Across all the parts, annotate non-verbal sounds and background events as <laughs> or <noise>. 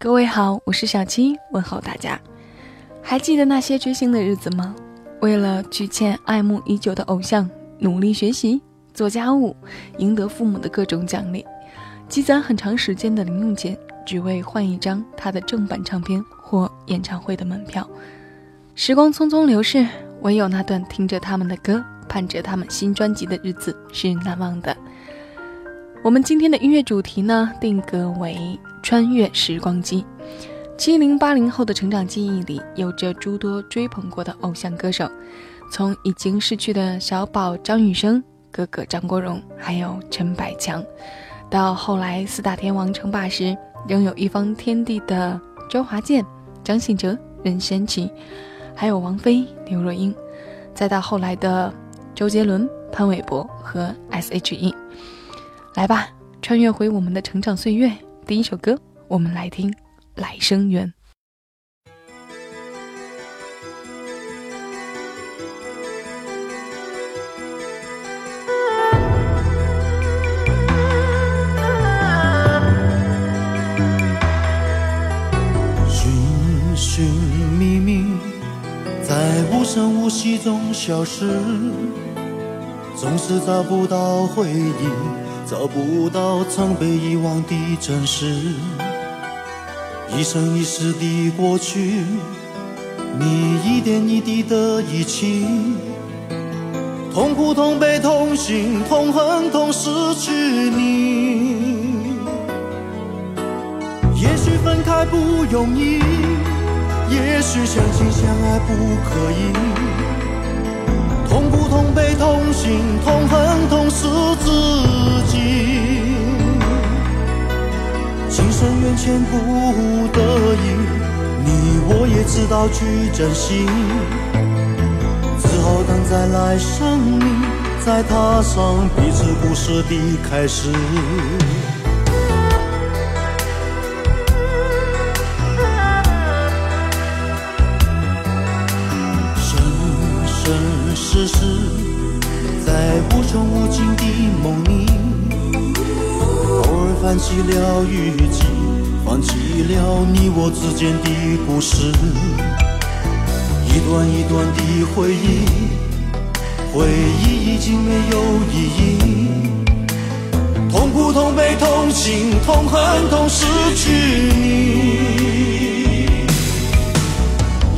各位好，我是小七，问候大家。还记得那些追星的日子吗？为了去见爱慕已久的偶像，努力学习、做家务，赢得父母的各种奖励，积攒很长时间的零用钱，只为换一张他的正版唱片或演唱会的门票。时光匆匆流逝，唯有那段听着他们的歌、盼着他们新专辑的日子是难忘的。我们今天的音乐主题呢，定格为。穿越时光机，七零八零后的成长记忆里，有着诸多追捧过的偶像歌手，从已经逝去的小宝张雨生、哥哥张国荣，还有陈百强，到后来四大天王称霸时拥有一方天地的周华健、张信哲、任贤齐，还有王菲、刘若英，再到后来的周杰伦、潘玮柏和 S.H.E，来吧，穿越回我们的成长岁月。第一首歌，我们来听《来生缘》。寻寻觅觅，在无声无息中消失，总是找不到回忆。找不到曾被遗忘的真实，一生一世的过去，你一点一滴的遗弃，痛苦、痛悲、痛心、痛恨、痛失去你。也许分开不容易，也许相亲相爱不可以。痛苦、痛悲、痛心、痛恨、痛失自己，情深缘浅不得已，你我也知道去珍惜，只好等在来生里，再踏上彼此故事的开始。穷无尽的梦里，偶尔翻起了日记，翻起了你我之间的故事，一段一段的回忆，回忆已经没有意义，痛苦、痛悲、痛心、痛恨、痛失去你，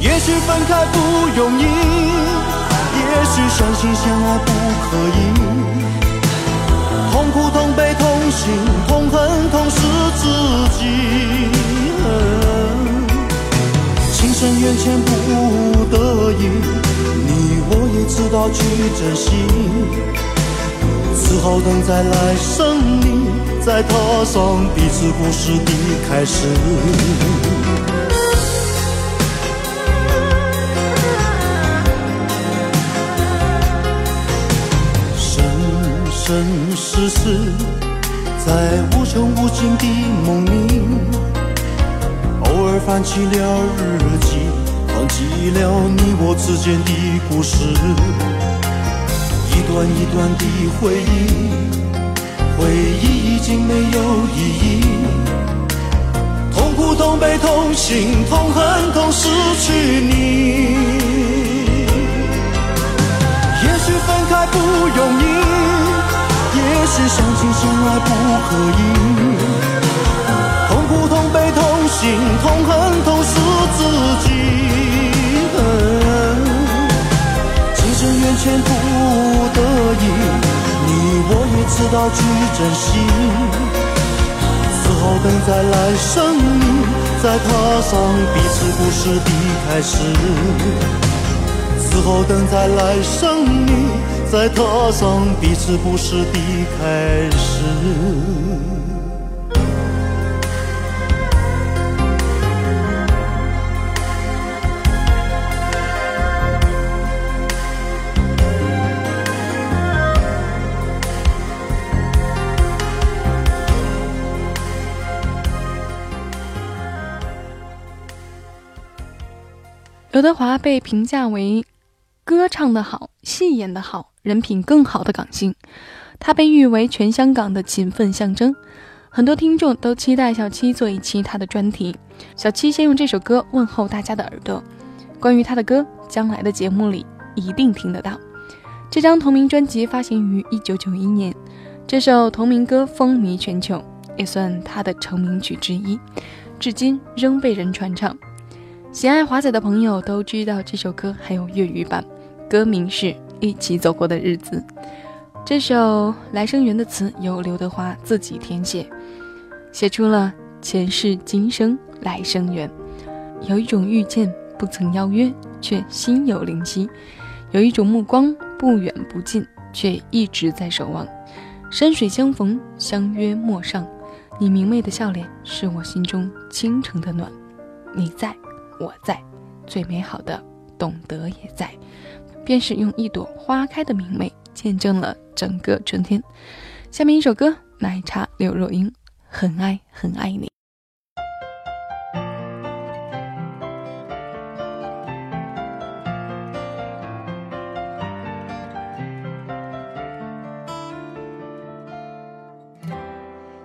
也许分开不容易。也许相亲相爱不可以，痛苦、痛悲、痛心、痛恨、痛失自己。情深缘浅不得已，你我也知道去珍惜，只好等在来生里，再踏上彼此故事的开始。生世世，在无穷无尽的梦里，偶尔翻起了日记，翻起了你我之间的故事，一段一段的回忆，回忆已经没有意义，痛苦、痛悲、痛心、痛恨、痛失去你，也许分开不容易。也许相亲相爱不可以，痛苦、痛悲、痛心、痛恨、痛失自己。情深缘浅不得已，你我也知道去珍惜，只好等在来生里，再踏上彼此故事的开始。只好等在来生里。在踏上彼此故事的开始。刘德华被评价为歌唱的好，戏演的好。人品更好的港星，他被誉为全香港的勤奋象征。很多听众都期待小七做一期他的专题。小七先用这首歌问候大家的耳朵。关于他的歌，将来的节目里一定听得到。这张同名专辑发行于一九九一年，这首同名歌风靡全球，也算他的成名曲之一，至今仍被人传唱。喜爱华仔的朋友都知道这首歌还有粤语版，歌名是《一起走过的日子》。这首《来生缘》的词由刘德华自己填写，写出了前世今生来生缘。有一种遇见不曾邀约，却心有灵犀；有一种目光不远不近，却一直在守望。山水相逢，相约陌上。你明媚的笑脸是我心中倾城的暖。你在。我在，最美好的懂得也在，便是用一朵花开的明媚见证了整个春天。下面一首歌，奶茶刘若英，很爱很爱你。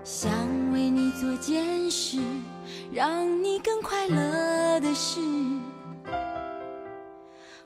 想为你做件事，让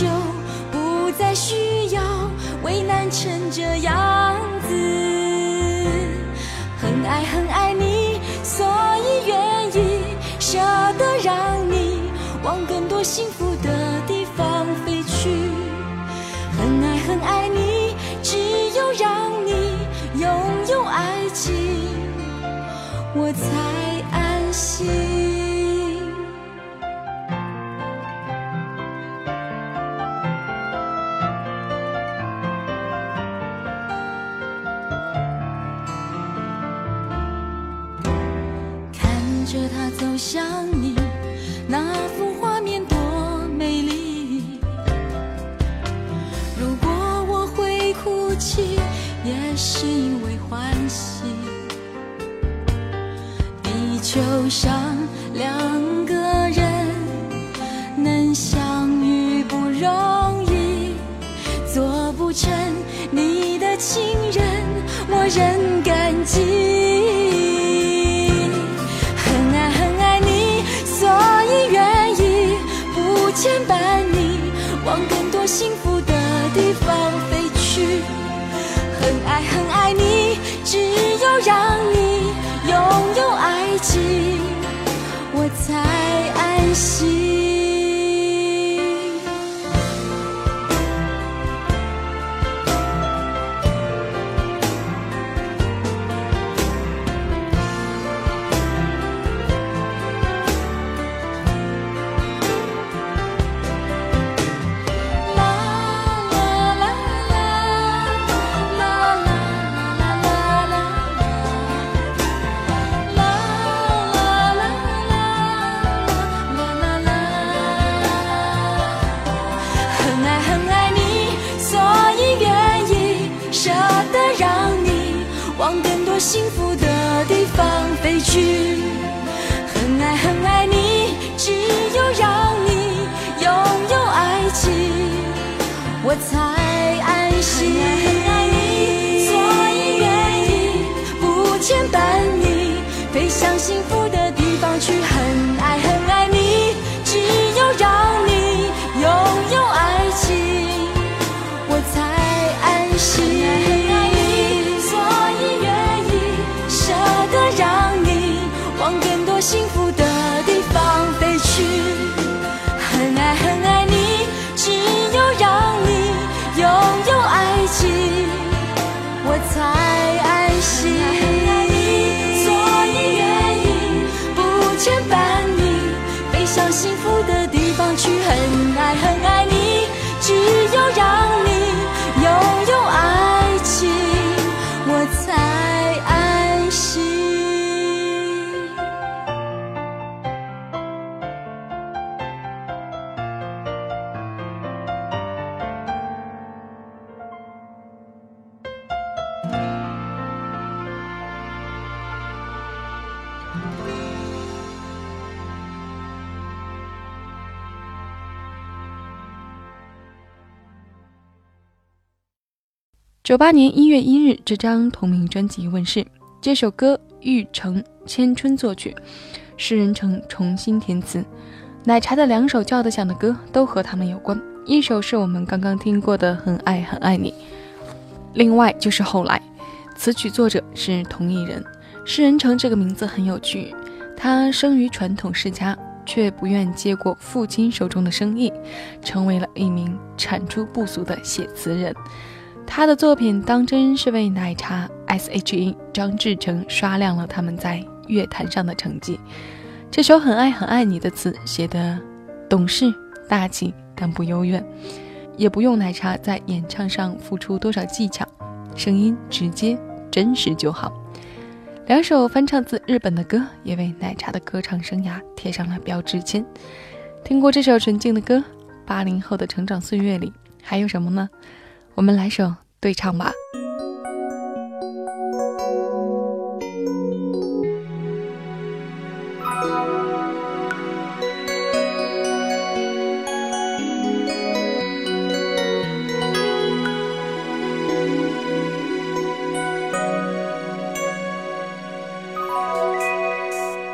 就不再需要为难成这样子。很爱很爱你，所以愿意舍得让你往更多幸福的地方飞去。很爱很爱你，只有让你拥有爱情，我才受伤两个人能相遇不容易，做不成你的情人，我仍感激。很爱很爱你，所以愿意不牵绊你往更多幸福的地方飞去。很爱很爱你，只有让你。拥有爱情我才安心。去。九八年一月一日，这张同名专辑问世。这首歌玉成千春作曲，诗人成重新填词。奶茶的两首叫得响的歌都和他们有关，一首是我们刚刚听过的《很爱很爱你》，另外就是后来，词曲作者是同一人。诗人成这个名字很有趣，他生于传统世家，却不愿接过父亲手中的生意，成为了一名产出不俗的写词人。他的作品当真是为奶茶 S.H.E 张志成刷亮了他们在乐坛上的成绩。这首《很爱很爱你》的词写得懂事大气，但不幽怨，也不用奶茶在演唱上付出多少技巧，声音直接真实就好。两首翻唱自日本的歌，也为奶茶的歌唱生涯贴上了标志签。听过这首纯净的歌，八零后的成长岁月里还有什么呢？我们来首对唱吧。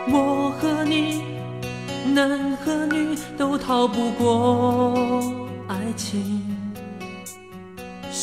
我和你，男和女都逃不过爱情。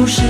就是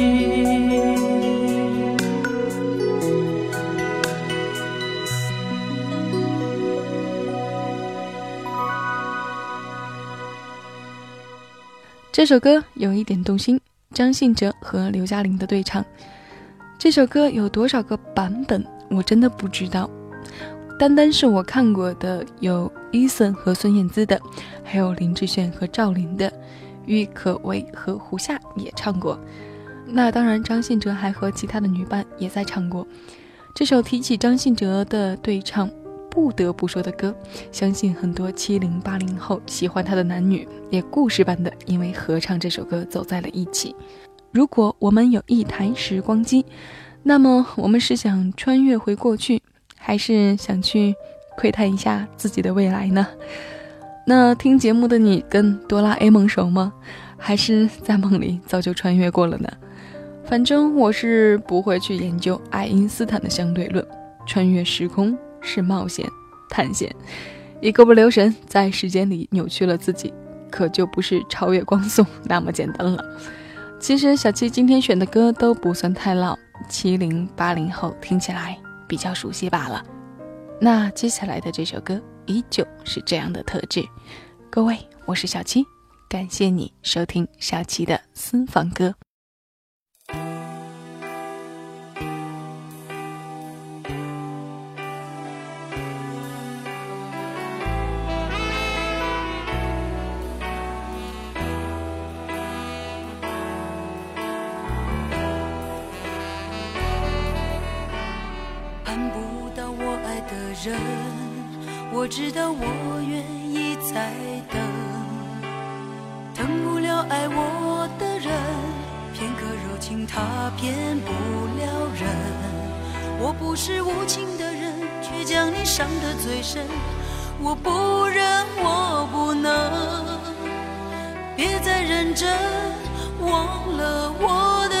这首歌有一点动心，张信哲和刘嘉玲的对唱。这首歌有多少个版本，我真的不知道。单单是我看过的，有 Eason 和孙燕姿的，还有林志炫和赵琳的，郁可唯和胡夏也唱过。那当然，张信哲还和其他的女伴也在唱过。这首提起张信哲的对唱，不得不说的歌，相信很多七零八零后喜欢他的男女也故事般的因为合唱这首歌走在了一起。如果我们有一台时光机，那么我们是想穿越回过去，还是想去窥探一下自己的未来呢？那听节目的你跟哆啦 A 梦熟吗？还是在梦里早就穿越过了呢？反正我是不会去研究爱因斯坦的相对论。穿越时空是冒险、探险，一个不留神在时间里扭曲了自己，可就不是超越光速 <laughs> 那么简单了。其实小七今天选的歌都不算太老，七零八零后听起来比较熟悉罢了。那接下来的这首歌依旧是这样的特质。各位，我是小七，感谢你收听小七的私房歌。人，我知道我愿意再等，等不了爱我的人，片刻柔情他骗不了人。我不是无情的人，却将你伤得最深。我不忍，我不能，别再认真，忘了我的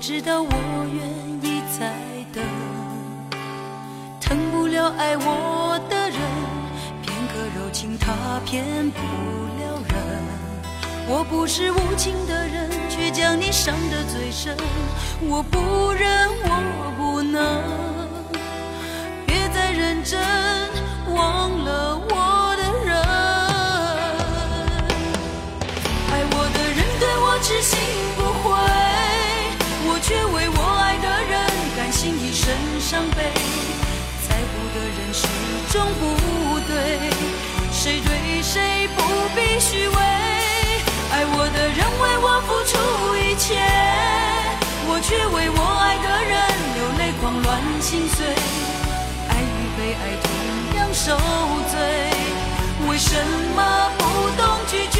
知道我愿意再等，疼不了爱我的人，片刻柔情他骗不了人。我不是无情的人，却将你伤得最深。我不忍，我不能，别再认真，始终不对，谁对谁不必虚伪。爱我的人为我付出一切，我却为我爱的人流泪狂乱心碎。爱与被爱同样受罪，为什么不懂拒绝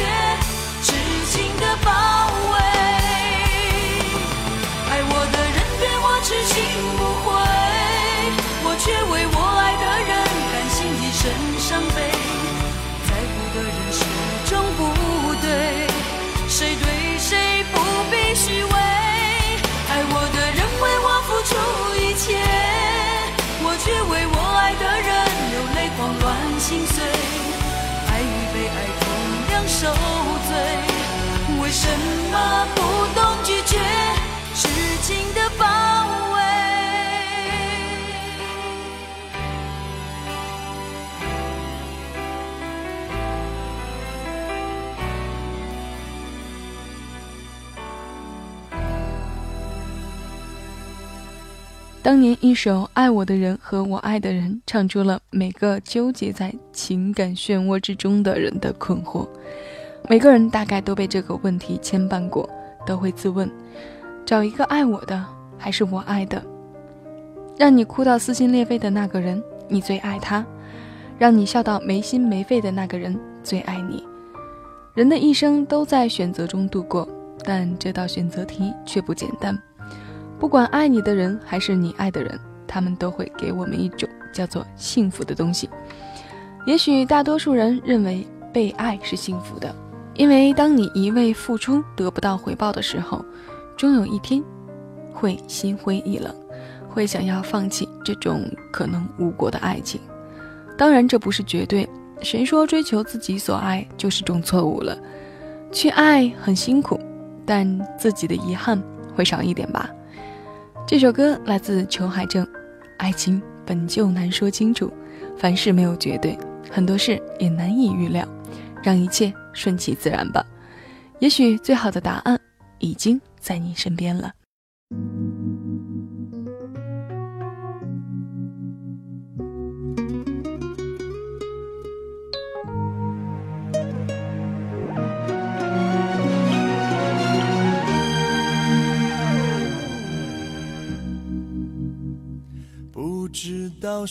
心碎。爱与被爱同样受罪，为什么不懂拒绝？痴情的包围。当年一首《爱我的人和我爱的人》唱出了每个纠结在情感漩涡之中的人的困惑。每个人大概都被这个问题牵绊过，都会自问：找一个爱我的，还是我爱的？让你哭到撕心裂肺的那个人，你最爱他；让你笑到没心没肺的那个人，最爱你。人的一生都在选择中度过，但这道选择题却不简单。不管爱你的人还是你爱的人，他们都会给我们一种叫做幸福的东西。也许大多数人认为被爱是幸福的，因为当你一味付出得不到回报的时候，终有一天会心灰意冷，会想要放弃这种可能无果的爱情。当然，这不是绝对。谁说追求自己所爱就是种错误了？去爱很辛苦，但自己的遗憾会少一点吧。这首歌来自裘海正，爱情本就难说清楚，凡事没有绝对，很多事也难以预料，让一切顺其自然吧。也许最好的答案已经在你身边了。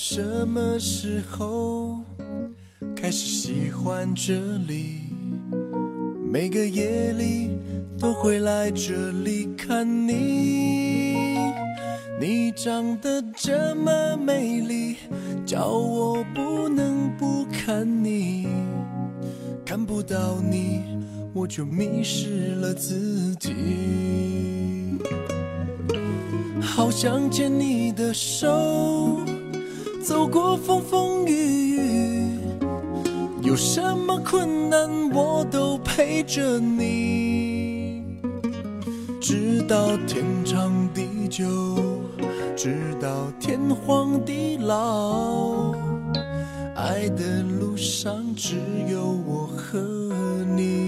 什么时候开始喜欢这里，每个夜里都会来这里看你。你长得这么美丽，叫我不能不看你。看不到你，我就迷失了自己。好想牵你的手，走过风风雨雨，有什么困难我都陪着你，直到天长地久，直到天荒地老，爱的路上只有我和你。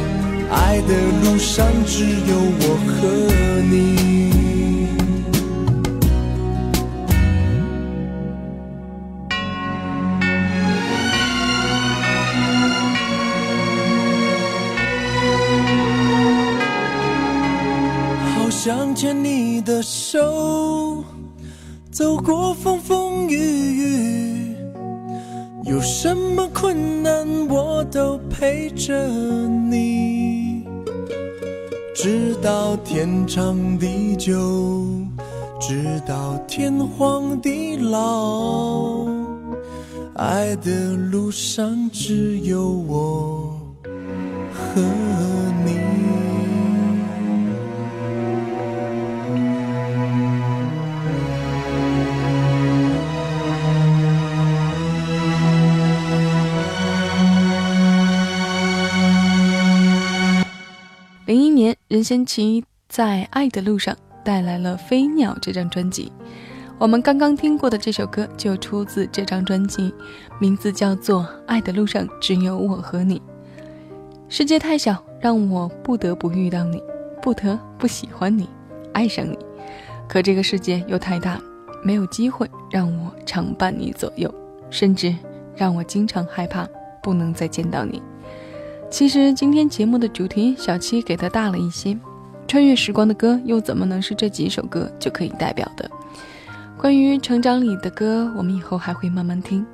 爱的路上只有我和你。好想牵你的手，走过风风雨雨，有什么困难我都陪着你，直到天长地久，直到天荒地老，爱的路上只有我和任贤齐在《爱的路上》带来了《飞鸟》这张专辑。我们刚刚听过的这首歌就出自这张专辑，名字叫做《爱的路上只有我和你》。世界太小，让我不得不遇到你，不得不喜欢你，爱上你。可这个世界又太大，没有机会让我常伴你左右，甚至让我经常害怕不能再见到你。其实今天节目的主题，小七给的大了一些。穿越时光的歌，又怎么能是这几首歌就可以代表的？关于成长里的歌，我们以后还会慢慢听。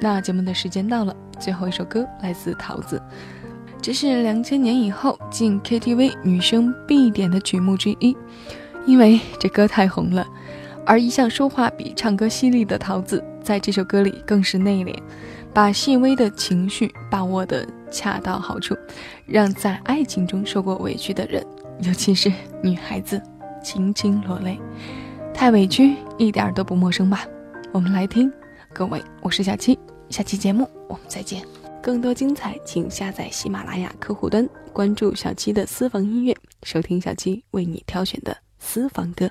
那节目的时间到了，最后一首歌来自桃子，这是两千年以后进 KTV 女生必点的曲目之一，因为这歌太红了。而一向说话比唱歌犀利的桃子，在这首歌里更是内敛，把细微的情绪把握的。恰到好处，让在爱情中受过委屈的人，尤其是女孩子，轻轻落泪。太委屈，一点都不陌生吧？我们来听。各位，我是小七，下期节目我们再见。更多精彩，请下载喜马拉雅客户端，关注小七的私房音乐，收听小七为你挑选的私房歌。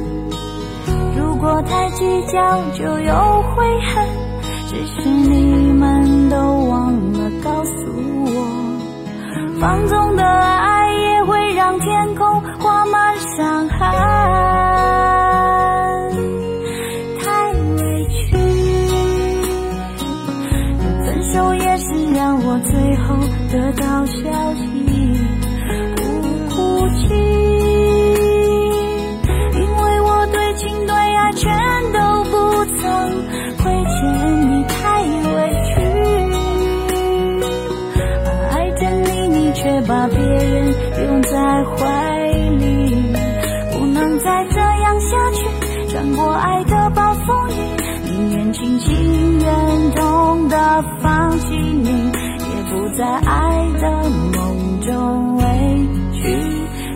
果太计较就有悔恨。只是你们都忘了告诉我，放纵的爱也会让天空划满伤痕。心情愿痛的放弃你，也不在爱的梦中委屈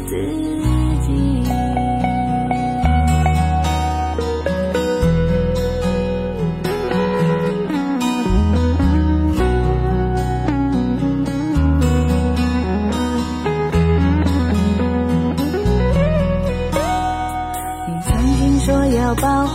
自己。你曾经说要保护。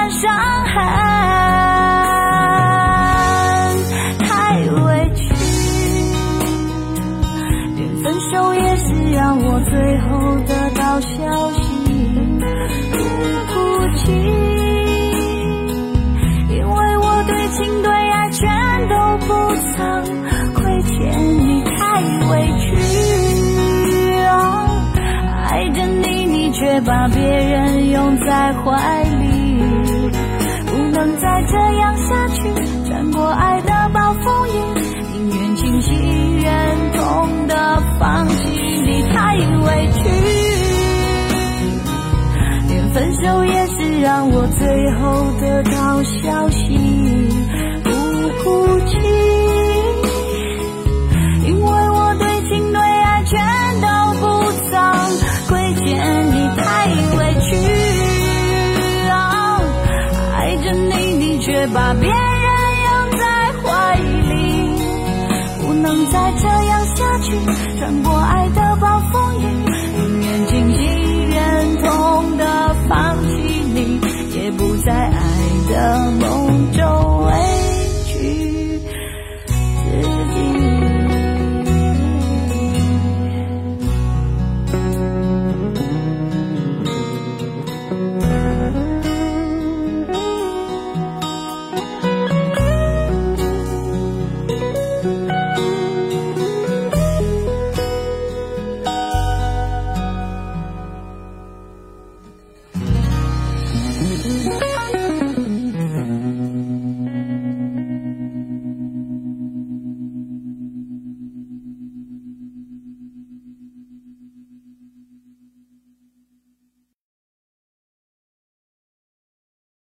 把别人拥在怀里，不能再这样下去。穿过爱的暴风雨，宁愿清醒忍痛的放弃。你太委屈，连分手也是让我最后得到消息，不哭泣你，你却把别人拥在怀里，不能再